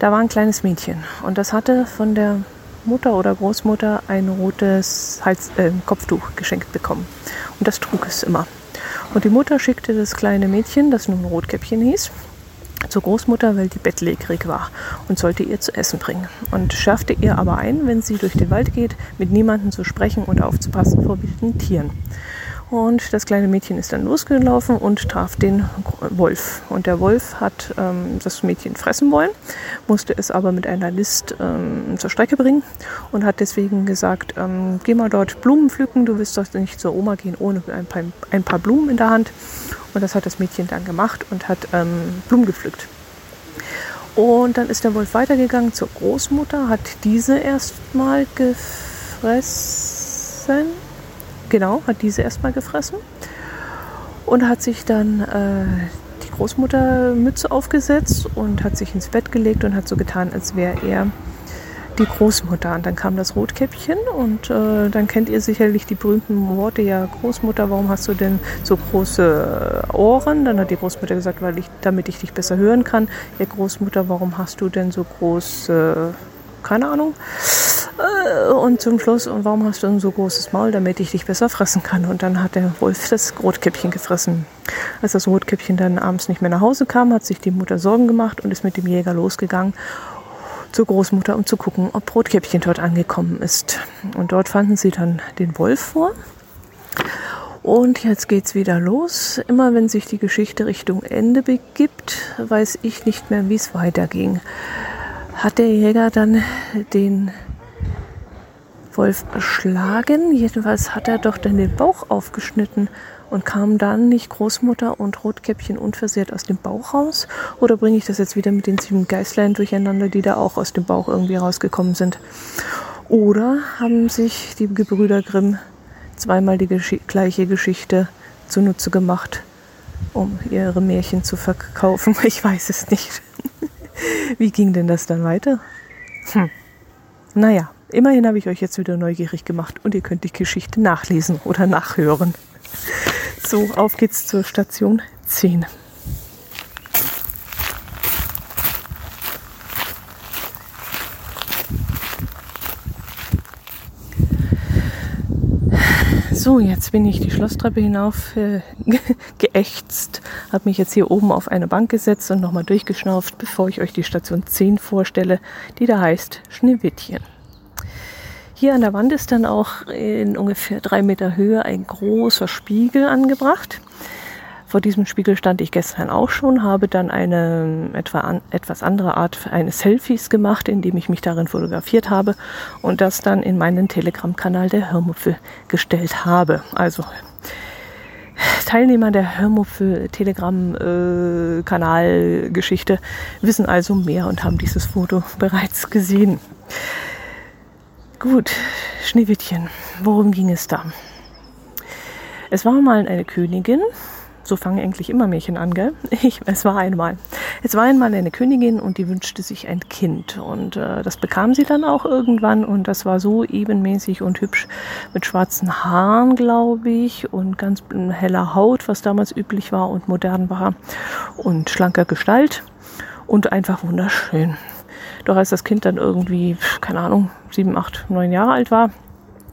da war ein kleines Mädchen und das hatte von der Mutter oder Großmutter ein rotes Hals, äh, Kopftuch geschenkt bekommen. Und das trug es immer. Und die Mutter schickte das kleine Mädchen, das nun Rotkäppchen hieß, zur Großmutter, weil die bettlägerig war und sollte ihr zu essen bringen. Und schärfte ihr aber ein, wenn sie durch den Wald geht, mit niemandem zu sprechen und aufzupassen vor wilden Tieren. Und das kleine Mädchen ist dann losgelaufen und traf den Wolf. Und der Wolf hat ähm, das Mädchen fressen wollen, musste es aber mit einer List ähm, zur Strecke bringen und hat deswegen gesagt, ähm, geh mal dort Blumen pflücken, du wirst doch nicht zur Oma gehen ohne ein paar, ein paar, Blumen in der Hand. Und das hat das Mädchen dann gemacht und hat ähm, Blumen gepflückt. Und dann ist der Wolf weitergegangen zur Großmutter, hat diese erstmal gefressen Genau, hat diese erstmal gefressen und hat sich dann äh, die Großmuttermütze aufgesetzt und hat sich ins Bett gelegt und hat so getan, als wäre er die Großmutter. Und dann kam das Rotkäppchen und äh, dann kennt ihr sicherlich die berühmten Worte, ja Großmutter, warum hast du denn so große Ohren? Dann hat die Großmutter gesagt, weil ich, damit ich dich besser hören kann. Ja Großmutter, warum hast du denn so große, keine Ahnung, und zum Schluss, und warum hast du ein so großes Maul, damit ich dich besser fressen kann? Und dann hat der Wolf das Rotkäppchen gefressen. Als das Rotkäppchen dann abends nicht mehr nach Hause kam, hat sich die Mutter Sorgen gemacht und ist mit dem Jäger losgegangen zur Großmutter, um zu gucken, ob Rotkäppchen dort angekommen ist. Und dort fanden sie dann den Wolf vor. Und jetzt geht's wieder los. Immer wenn sich die Geschichte Richtung Ende begibt, weiß ich nicht mehr, wie es weiterging. Hat der Jäger dann den Wolf erschlagen. Jedenfalls hat er doch dann den Bauch aufgeschnitten und kam dann nicht Großmutter und Rotkäppchen unversehrt aus dem Bauch raus? Oder bringe ich das jetzt wieder mit den sieben Geißlein durcheinander, die da auch aus dem Bauch irgendwie rausgekommen sind? Oder haben sich die Gebrüder Grimm zweimal die Gesch gleiche Geschichte zunutze gemacht, um ihre Märchen zu verkaufen? Ich weiß es nicht. Wie ging denn das dann weiter? Hm. Naja. Immerhin habe ich euch jetzt wieder neugierig gemacht und ihr könnt die Geschichte nachlesen oder nachhören. So, auf geht's zur Station 10. So, jetzt bin ich die Schlosstreppe hinauf äh, geächtzt, habe mich jetzt hier oben auf eine Bank gesetzt und nochmal durchgeschnauft, bevor ich euch die Station 10 vorstelle, die da heißt Schneewittchen. Hier an der Wand ist dann auch in ungefähr drei Meter Höhe ein großer Spiegel angebracht. Vor diesem Spiegel stand ich gestern auch schon, habe dann eine etwa an, etwas andere Art eines Selfies gemacht, indem ich mich darin fotografiert habe und das dann in meinen Telegram-Kanal der Hörmupfel gestellt habe. Also Teilnehmer der Hörmupfel Telegram-Kanal-Geschichte äh, wissen also mehr und haben dieses Foto bereits gesehen. Gut, Schneewittchen, worum ging es da? Es war mal eine Königin, so fangen eigentlich immer Märchen an, gell? Ich, es war einmal. Es war einmal eine Königin und die wünschte sich ein Kind. Und äh, das bekam sie dann auch irgendwann. Und das war so ebenmäßig und hübsch mit schwarzen Haaren, glaube ich, und ganz heller Haut, was damals üblich war und modern war. Und schlanker Gestalt und einfach wunderschön. Doch als das Kind dann irgendwie, keine Ahnung, sieben, acht, neun Jahre alt war,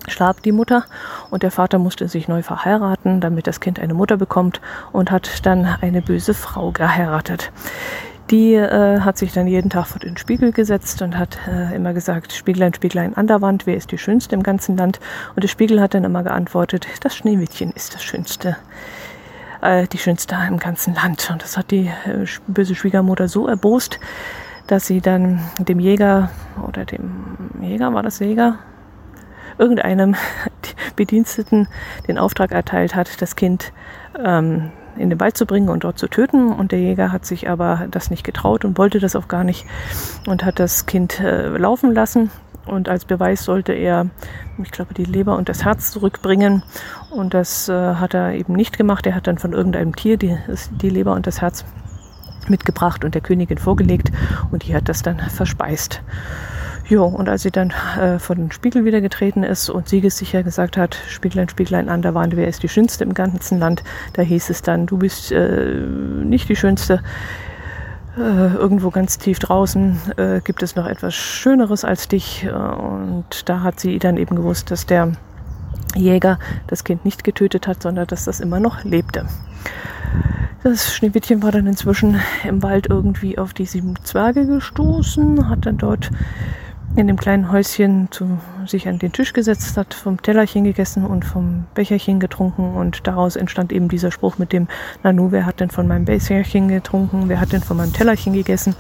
starb die Mutter und der Vater musste sich neu verheiraten, damit das Kind eine Mutter bekommt und hat dann eine böse Frau geheiratet. Die äh, hat sich dann jeden Tag vor den Spiegel gesetzt und hat äh, immer gesagt, Spieglein, Spieglein an der Wand, wer ist die Schönste im ganzen Land? Und der Spiegel hat dann immer geantwortet, das Schneewittchen ist das Schönste, äh, die Schönste im ganzen Land. Und das hat die äh, böse Schwiegermutter so erbost, dass sie dann dem Jäger oder dem Jäger, war das Jäger? irgendeinem Bediensteten den Auftrag erteilt hat, das Kind ähm, in den Wald zu bringen und dort zu töten. Und der Jäger hat sich aber das nicht getraut und wollte das auch gar nicht und hat das Kind äh, laufen lassen. Und als Beweis sollte er, ich glaube, die Leber und das Herz zurückbringen. Und das äh, hat er eben nicht gemacht. Er hat dann von irgendeinem Tier die, die Leber und das Herz mitgebracht und der Königin vorgelegt. Und die hat das dann verspeist. Jo, und als sie dann äh, vor den Spiegel wieder getreten ist und siegessicher gesagt hat, Spieglein, Spieglein an der Wand, wer ist die Schönste im ganzen Land, da hieß es dann, du bist äh, nicht die Schönste. Äh, irgendwo ganz tief draußen äh, gibt es noch etwas Schöneres als dich. Und da hat sie dann eben gewusst, dass der Jäger das Kind nicht getötet hat, sondern dass das immer noch lebte. Das Schneewittchen war dann inzwischen im Wald irgendwie auf die sieben Zwerge gestoßen, hat dann dort in dem kleinen Häuschen zu, sich an den Tisch gesetzt hat, vom Tellerchen gegessen und vom Becherchen getrunken und daraus entstand eben dieser Spruch mit dem Nanu, wer hat denn von meinem Becherchen getrunken, wer hat denn von meinem Tellerchen gegessen?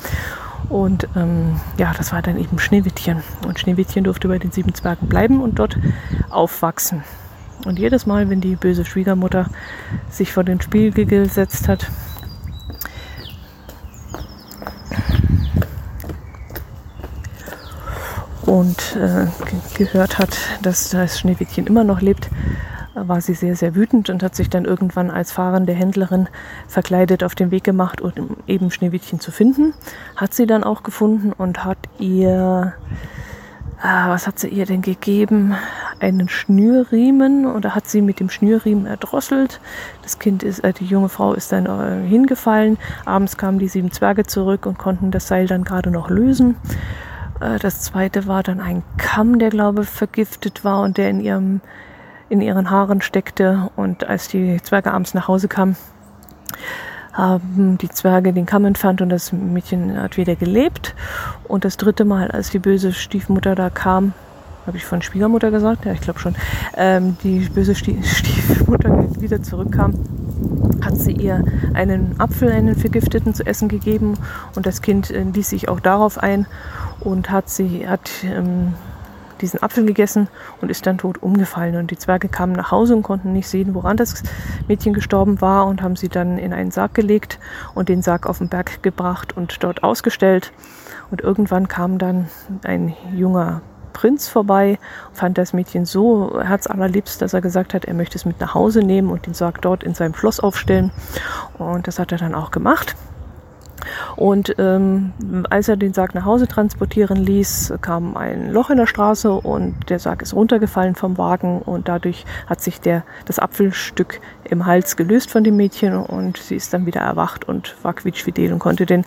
Und ähm, ja, das war dann eben Schneewittchen. Und Schneewittchen durfte bei den sieben Zwergen bleiben und dort aufwachsen. Und jedes Mal, wenn die böse Schwiegermutter sich vor den Spiegel gesetzt hat, und äh, gehört hat, dass das Schneewittchen immer noch lebt, war sie sehr, sehr wütend und hat sich dann irgendwann als fahrende Händlerin verkleidet auf den Weg gemacht, um eben Schneewittchen zu finden. Hat sie dann auch gefunden und hat ihr, äh, was hat sie ihr denn gegeben? Einen Schnürriemen oder hat sie mit dem Schnürriemen erdrosselt. Das Kind ist, äh, die junge Frau ist dann äh, hingefallen. Abends kamen die sieben Zwerge zurück und konnten das Seil dann gerade noch lösen. Äh, das zweite war dann ein Kamm, der glaube ich vergiftet war und der in ihrem in ihren Haaren steckte. Und als die Zwerge abends nach Hause kamen, haben die Zwerge den Kamm entfernt und das Mädchen hat wieder gelebt. Und das dritte Mal, als die böse Stiefmutter da kam, habe ich von Schwiegermutter gesagt? Ja, ich glaube schon. Ähm, die böse Stiefmutter wieder zurückkam, hat sie ihr einen Apfel, einen vergifteten zu essen gegeben und das Kind äh, ließ sich auch darauf ein und hat sie hat ähm, diesen Apfel gegessen und ist dann tot umgefallen. Und die Zwerge kamen nach Hause und konnten nicht sehen, woran das Mädchen gestorben war und haben sie dann in einen Sarg gelegt und den Sarg auf den Berg gebracht und dort ausgestellt. Und irgendwann kam dann ein junger Prinz vorbei, fand das Mädchen so herzallerliebst, dass er gesagt hat, er möchte es mit nach Hause nehmen und den Sarg dort in seinem Schloss aufstellen. Und das hat er dann auch gemacht. Und ähm, als er den Sarg nach Hause transportieren ließ, kam ein Loch in der Straße und der Sarg ist runtergefallen vom Wagen und dadurch hat sich der, das Apfelstück im Hals gelöst von dem Mädchen und sie ist dann wieder erwacht und war quietschfidel und konnte den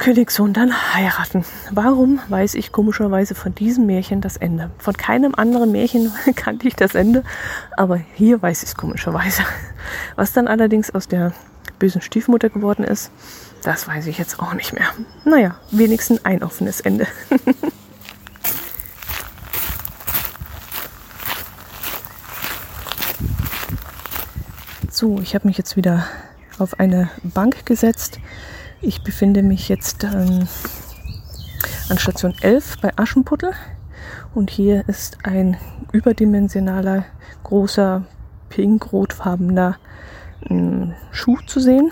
Königssohn dann heiraten. Warum weiß ich komischerweise von diesem Märchen das Ende? Von keinem anderen Märchen kannte ich das Ende, aber hier weiß ich es komischerweise. Was dann allerdings aus der bösen Stiefmutter geworden ist, das weiß ich jetzt auch nicht mehr. Naja, wenigstens ein offenes Ende. so, ich habe mich jetzt wieder auf eine Bank gesetzt ich befinde mich jetzt ähm, an Station 11 bei Aschenputtel und hier ist ein überdimensionaler, großer, pink-rotfarbener äh, Schuh zu sehen,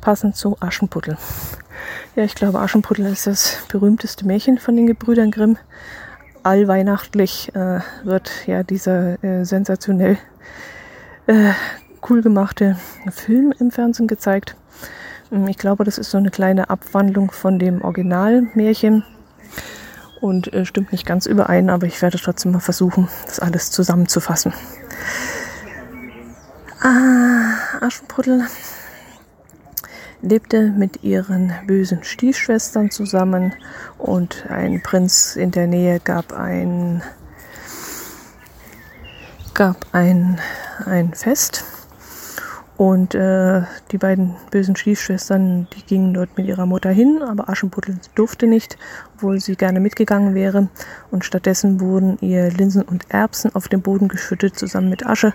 passend zu Aschenputtel. Ja, ich glaube, Aschenputtel ist das berühmteste Märchen von den Gebrüdern Grimm. Allweihnachtlich äh, wird ja dieser äh, sensationell äh, cool gemachte Film im Fernsehen gezeigt. Ähm, ich glaube, das ist so eine kleine Abwandlung von dem Originalmärchen und äh, stimmt nicht ganz überein, aber ich werde trotzdem mal versuchen, das alles zusammenzufassen. Ah, Aschenputtel lebte mit ihren bösen Stiefschwestern zusammen und ein Prinz in der Nähe gab ein gab ein, ein Fest und äh, die beiden bösen Stiefschwestern, die gingen dort mit ihrer Mutter hin, aber Aschenputtel durfte nicht, obwohl sie gerne mitgegangen wäre. Und stattdessen wurden ihr Linsen und Erbsen auf den Boden geschüttet, zusammen mit Asche.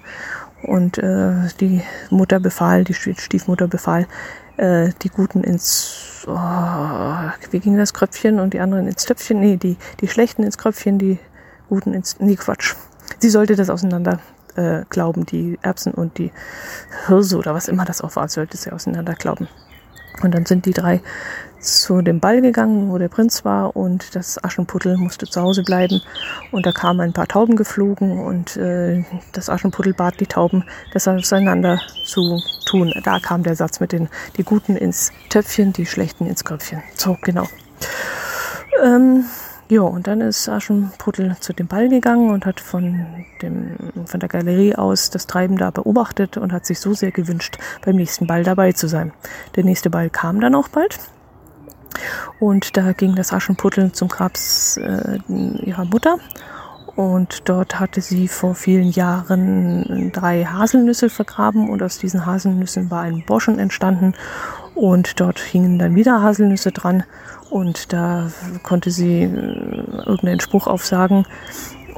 Und äh, die Mutter befahl, die Stiefmutter befahl, äh, die Guten ins, oh, wie ging das Kröpfchen und die anderen ins Töpfchen? Nee, die, die Schlechten ins Kröpfchen, die Guten ins, nee, Quatsch. Sie sollte das auseinander äh, glauben, die Erbsen und die Hirse oder was immer das auch war, sollte sie auseinander glauben. Und dann sind die drei zu dem Ball gegangen, wo der Prinz war und das Aschenputtel musste zu Hause bleiben. Und da kamen ein paar Tauben geflogen und äh, das Aschenputtel bat die Tauben, das auseinander zu tun. Da kam der Satz mit den die Guten ins Töpfchen, die Schlechten ins Köpfchen. So, genau. Ähm, ja, und dann ist Aschenputtel zu dem Ball gegangen und hat von, dem, von der Galerie aus das Treiben da beobachtet und hat sich so sehr gewünscht, beim nächsten Ball dabei zu sein. Der nächste Ball kam dann auch bald. Und da ging das Aschenputtel zum Grabs äh, ihrer Mutter. Und dort hatte sie vor vielen Jahren drei Haselnüsse vergraben und aus diesen Haselnüssen war ein Boschen entstanden und dort hingen dann wieder Haselnüsse dran und da konnte sie äh, irgendeinen Spruch aufsagen.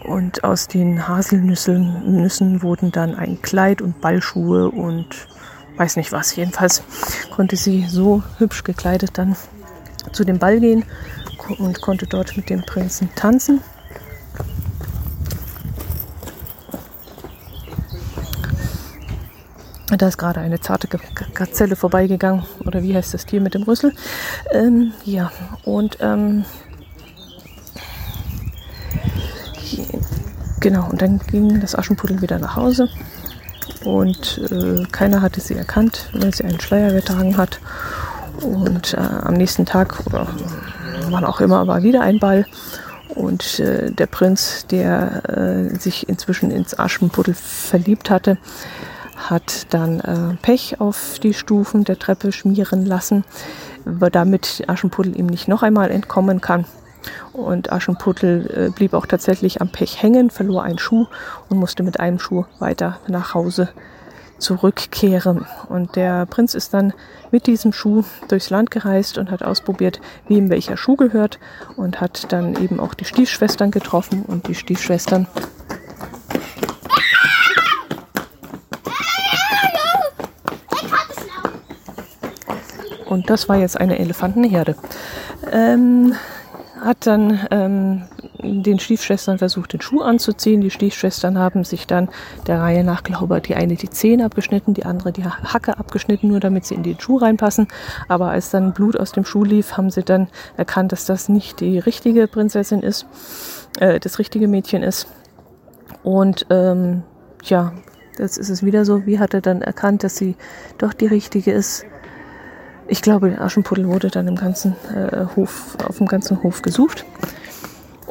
Und aus den Haselnüssen Nüssen wurden dann ein Kleid und Ballschuhe und weiß nicht was. Jedenfalls konnte sie so hübsch gekleidet dann zu dem Ball gehen und konnte dort mit dem Prinzen tanzen. Da ist gerade eine zarte Gazelle vorbeigegangen. Oder wie heißt das Tier mit dem Rüssel? Ähm, ja, und ähm, genau, und dann ging das Aschenputtel wieder nach Hause. Und äh, keiner hatte sie erkannt, weil sie einen Schleier getragen hat. Und äh, am nächsten Tag, oder wann auch immer, war wieder ein Ball. Und äh, der Prinz, der äh, sich inzwischen ins Aschenputtel verliebt hatte, hat dann äh, Pech auf die Stufen der Treppe schmieren lassen, damit Aschenputtel ihm nicht noch einmal entkommen kann. Und Aschenputtel äh, blieb auch tatsächlich am Pech hängen, verlor einen Schuh und musste mit einem Schuh weiter nach Hause zurückkehren. Und der Prinz ist dann mit diesem Schuh durchs Land gereist und hat ausprobiert, wie ihm welcher Schuh gehört und hat dann eben auch die Stiefschwestern getroffen und die Stiefschwestern Und das war jetzt eine Elefantenherde. Ähm, hat dann ähm, den Stiefschwestern versucht, den Schuh anzuziehen. Die Stiefschwestern haben sich dann der Reihe nach, glaube ich, die eine die Zähne abgeschnitten, die andere die Hacke abgeschnitten, nur damit sie in den Schuh reinpassen. Aber als dann Blut aus dem Schuh lief, haben sie dann erkannt, dass das nicht die richtige Prinzessin ist, äh, das richtige Mädchen ist. Und ähm, ja, jetzt ist es wieder so, wie hat er dann erkannt, dass sie doch die richtige ist? Ich glaube, der Aschenputtel wurde dann im ganzen äh, Hof, auf dem ganzen Hof gesucht.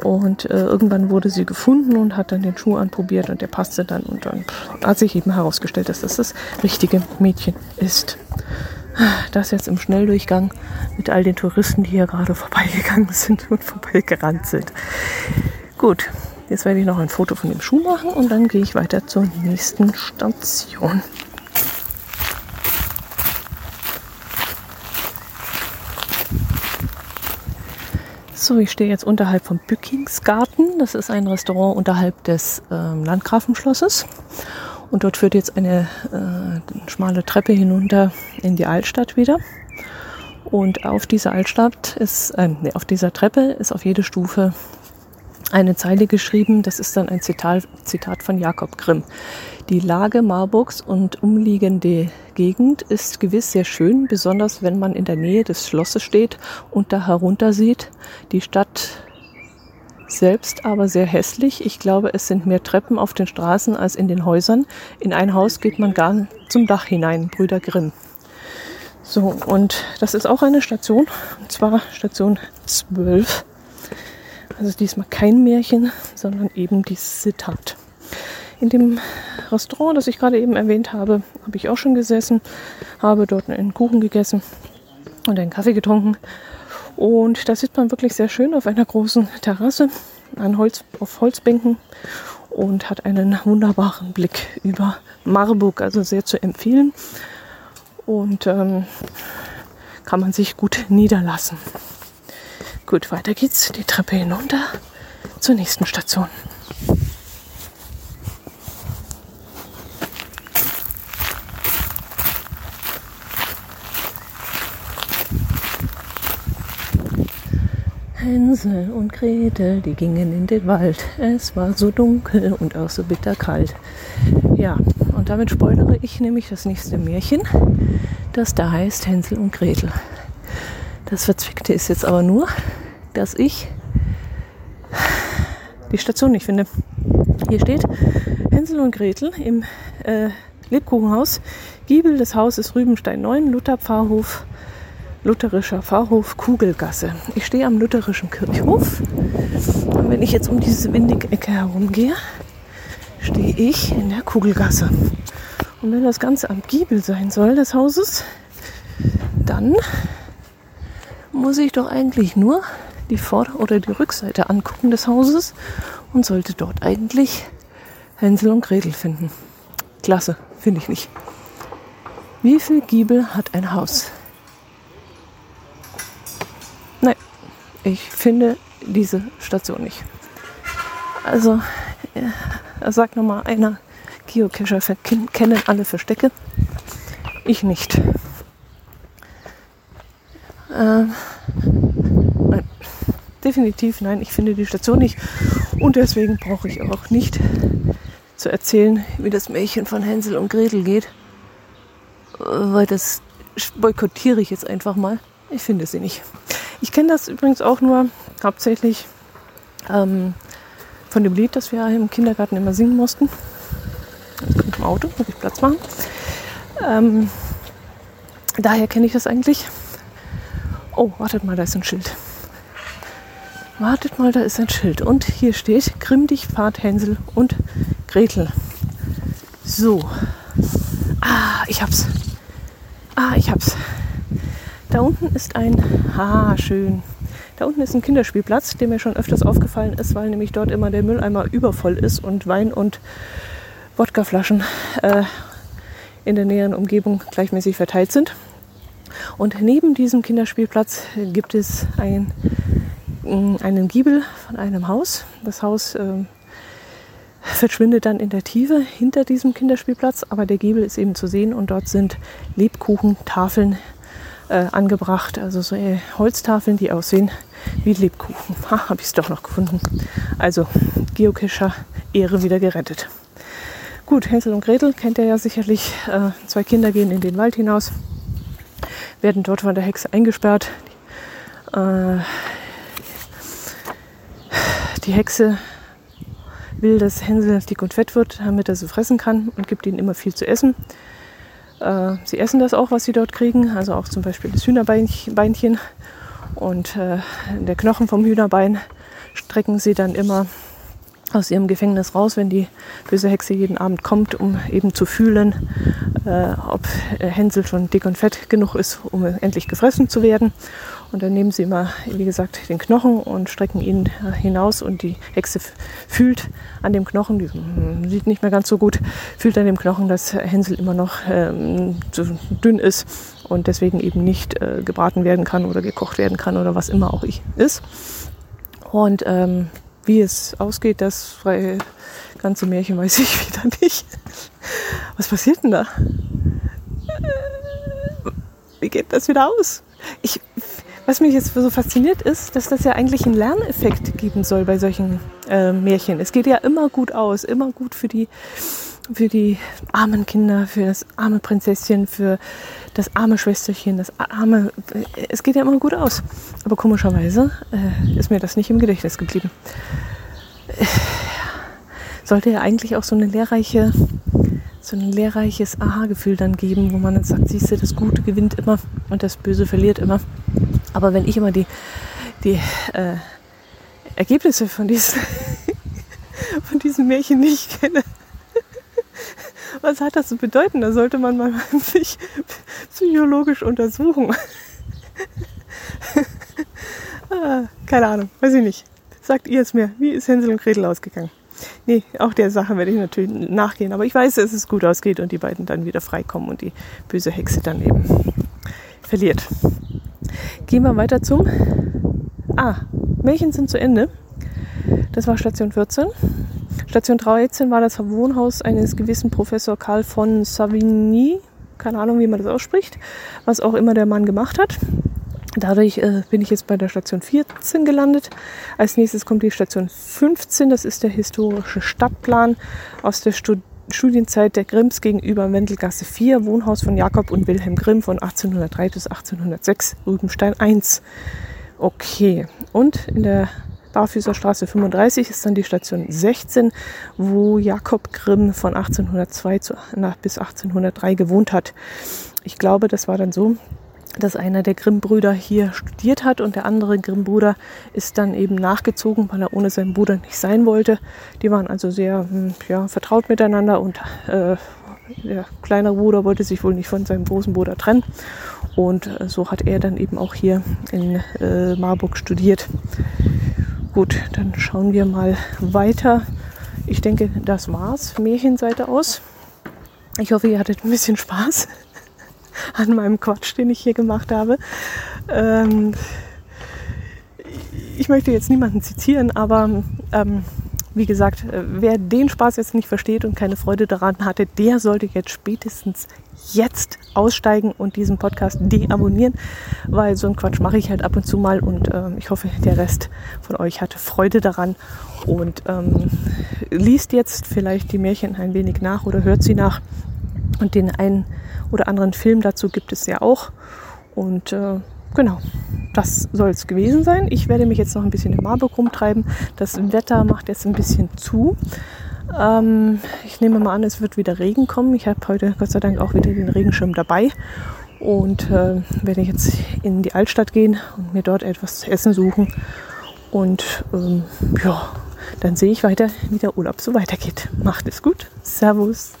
Und äh, irgendwann wurde sie gefunden und hat dann den Schuh anprobiert und der passte dann. Und dann hat sich eben herausgestellt, dass das das richtige Mädchen ist. Das jetzt im Schnelldurchgang mit all den Touristen, die hier gerade vorbeigegangen sind und vorbeigerannt sind. Gut, jetzt werde ich noch ein Foto von dem Schuh machen und dann gehe ich weiter zur nächsten Station. So, ich stehe jetzt unterhalb vom Bückingsgarten. Das ist ein Restaurant unterhalb des ähm, Landgrafenschlosses. Und dort führt jetzt eine äh, schmale Treppe hinunter in die Altstadt wieder. Und auf dieser Altstadt ist, äh, nee, auf dieser Treppe ist auf jede Stufe eine Zeile geschrieben. Das ist dann ein Zitat, Zitat von Jakob Grimm. Die Lage Marburgs und umliegende Gegend ist gewiss sehr schön, besonders wenn man in der Nähe des Schlosses steht und da herunter sieht. Die Stadt selbst aber sehr hässlich. Ich glaube, es sind mehr Treppen auf den Straßen als in den Häusern. In ein Haus geht man gar zum Dach hinein, Brüder Grimm. So, und das ist auch eine Station, und zwar Station 12. Also diesmal kein Märchen, sondern eben dieses Zitat. In dem Restaurant, das ich gerade eben erwähnt habe, habe ich auch schon gesessen, habe dort einen Kuchen gegessen und einen Kaffee getrunken. Und da sitzt man wirklich sehr schön auf einer großen Terrasse an Holz, auf Holzbänken und hat einen wunderbaren Blick über Marburg, also sehr zu empfehlen. Und ähm, kann man sich gut niederlassen. Gut, weiter geht's die Treppe hinunter zur nächsten Station. Hänsel und Gretel, die gingen in den Wald. Es war so dunkel und auch so bitterkalt. Ja, und damit spoilere ich nämlich das nächste Märchen, das da heißt Hänsel und Gretel. Das Verzwickte ist jetzt aber nur, dass ich die Station nicht finde. Hier steht Hänsel und Gretel im äh, Lebkuchenhaus. Giebel des Hauses Rübenstein 9, Luther Pfarrhof lutherischer Pfarrhof Kugelgasse. Ich stehe am lutherischen Kirchhof und wenn ich jetzt um diese windige Ecke herumgehe, stehe ich in der Kugelgasse. Und wenn das Ganze am Giebel sein soll des Hauses, dann muss ich doch eigentlich nur die Vor- oder die Rückseite angucken des Hauses und sollte dort eigentlich Hänsel und Gretel finden. Klasse, finde ich nicht. Wie viel Giebel hat ein Haus? Ich finde diese Station nicht. Also, ja, sagt nochmal einer, Geocacher kennen alle Verstecke. Ich nicht. Äh, nein, definitiv nein, ich finde die Station nicht. Und deswegen brauche ich auch nicht zu erzählen, wie das Märchen von Hänsel und Gretel geht. Weil das boykottiere ich jetzt einfach mal. Ich finde sie nicht. Ich kenne das übrigens auch nur hauptsächlich ähm, von dem Lied, das wir im Kindergarten immer singen mussten. Jetzt kommt im Auto, muss ich Platz machen. Ähm, daher kenne ich das eigentlich. Oh, wartet mal, da ist ein Schild. Wartet mal, da ist ein Schild. Und hier steht Grimm dich, Fahrt Hänsel und Gretel. So. Ah, ich hab's. Ah, ich hab's. Da unten ist ein, ah, schön. Da unten ist ein Kinderspielplatz, der mir schon öfters aufgefallen ist, weil nämlich dort immer der Mülleimer übervoll ist und Wein und Wodkaflaschen äh, in der näheren Umgebung gleichmäßig verteilt sind. Und neben diesem Kinderspielplatz gibt es ein, einen Giebel von einem Haus. Das Haus äh, verschwindet dann in der Tiefe hinter diesem Kinderspielplatz, aber der Giebel ist eben zu sehen und dort sind Lebkuchentafeln äh, angebracht. Also so äh, Holztafeln, die aussehen wie Lebkuchen. Ha, habe ich es doch noch gefunden. Also Geocacher Ehre wieder gerettet. Gut, Hänsel und Gretel kennt ihr ja sicherlich. Äh, zwei Kinder gehen in den Wald hinaus, werden dort von der Hexe eingesperrt. Äh, die Hexe will, dass Hänsel dick und fett wird, damit er sie fressen kann und gibt ihnen immer viel zu essen. Äh, sie essen das auch, was sie dort kriegen, also auch zum Beispiel das Hühnerbeinchen und äh, der Knochen vom Hühnerbein strecken sie dann immer aus ihrem Gefängnis raus, wenn die böse Hexe jeden Abend kommt, um eben zu fühlen, äh, ob Hänsel schon dick und fett genug ist, um endlich gefressen zu werden. Und dann nehmen sie immer, wie gesagt, den Knochen und strecken ihn äh, hinaus und die Hexe fühlt an dem Knochen, die hm, sieht nicht mehr ganz so gut, fühlt an dem Knochen, dass Hänsel immer noch ähm, zu dünn ist und deswegen eben nicht äh, gebraten werden kann oder gekocht werden kann oder was immer auch ist. Und ähm, wie es ausgeht, das freie ganze Märchen weiß ich wieder nicht. Was passiert denn da? Wie geht das wieder aus? Ich, was mich jetzt so fasziniert ist, dass das ja eigentlich einen Lerneffekt geben soll bei solchen äh, Märchen. Es geht ja immer gut aus, immer gut für die, für die armen Kinder, für das arme Prinzesschen, für das arme Schwesterchen, das arme. Es geht ja immer gut aus. Aber komischerweise äh, ist mir das nicht im Gedächtnis geblieben. Äh, sollte ja eigentlich auch so eine lehrreiche, so ein lehrreiches Aha-Gefühl dann geben, wo man dann sagt, siehst du, das Gute gewinnt immer und das Böse verliert immer. Aber wenn ich immer die, die äh, Ergebnisse von diesen, von diesen Märchen nicht kenne, was hat das zu bedeuten? Da sollte man mal sich psychologisch untersuchen. ah, keine Ahnung, weiß ich nicht. Sagt ihr es mir, wie ist Hänsel und Gretel ausgegangen? Nee, auch der Sache werde ich natürlich nachgehen. Aber ich weiß, dass es gut ausgeht und die beiden dann wieder freikommen und die böse Hexe dann eben verliert. Gehen wir weiter zum. Ah, Märchen sind zu Ende. Das war Station 14. Station 13 war das Wohnhaus eines gewissen Professor Karl von Savigny. Keine Ahnung, wie man das ausspricht. Was auch immer der Mann gemacht hat. Dadurch äh, bin ich jetzt bei der Station 14 gelandet. Als nächstes kommt die Station 15. Das ist der historische Stadtplan aus der Stud Studienzeit der Grimms gegenüber Wendelgasse 4, Wohnhaus von Jakob und Wilhelm Grimm von 1803 bis 1806, Rübenstein 1. Okay, und in der Barfüßer Straße 35 ist dann die Station 16, wo Jakob Grimm von 1802 zu, nach, bis 1803 gewohnt hat. Ich glaube, das war dann so, dass einer der Grimm-Brüder hier studiert hat und der andere Grimm-Bruder ist dann eben nachgezogen, weil er ohne seinen Bruder nicht sein wollte. Die waren also sehr hm, ja, vertraut miteinander und äh, der kleine Bruder wollte sich wohl nicht von seinem großen Bruder trennen. Und äh, so hat er dann eben auch hier in äh, Marburg studiert. Gut, dann schauen wir mal weiter. Ich denke, das war's. Märchenseite aus. Ich hoffe, ihr hattet ein bisschen Spaß an meinem Quatsch, den ich hier gemacht habe. Ähm, ich möchte jetzt niemanden zitieren, aber ähm, wie gesagt, äh, wer den Spaß jetzt nicht versteht und keine Freude daran hatte, der sollte jetzt spätestens jetzt aussteigen und diesen Podcast deabonnieren, weil so einen Quatsch mache ich halt ab und zu mal und äh, ich hoffe, der Rest von euch hatte Freude daran und ähm, liest jetzt vielleicht die Märchen ein wenig nach oder hört sie nach und den einen oder anderen Film dazu gibt es ja auch. Und äh, genau, das soll es gewesen sein. Ich werde mich jetzt noch ein bisschen in Marburg rumtreiben. Das Wetter macht jetzt ein bisschen zu. Ähm, ich nehme mal an, es wird wieder Regen kommen. Ich habe heute Gott sei Dank auch wieder den Regenschirm dabei und äh, werde jetzt in die Altstadt gehen und mir dort etwas zu essen suchen. Und ähm, ja, dann sehe ich weiter, wie der Urlaub so weitergeht. Macht es gut. Servus.